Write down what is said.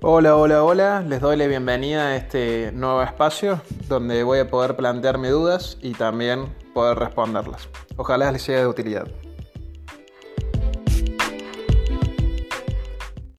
Hola, hola, hola. Les doy la bienvenida a este nuevo espacio donde voy a poder plantearme dudas y también poder responderlas. Ojalá les sea de utilidad.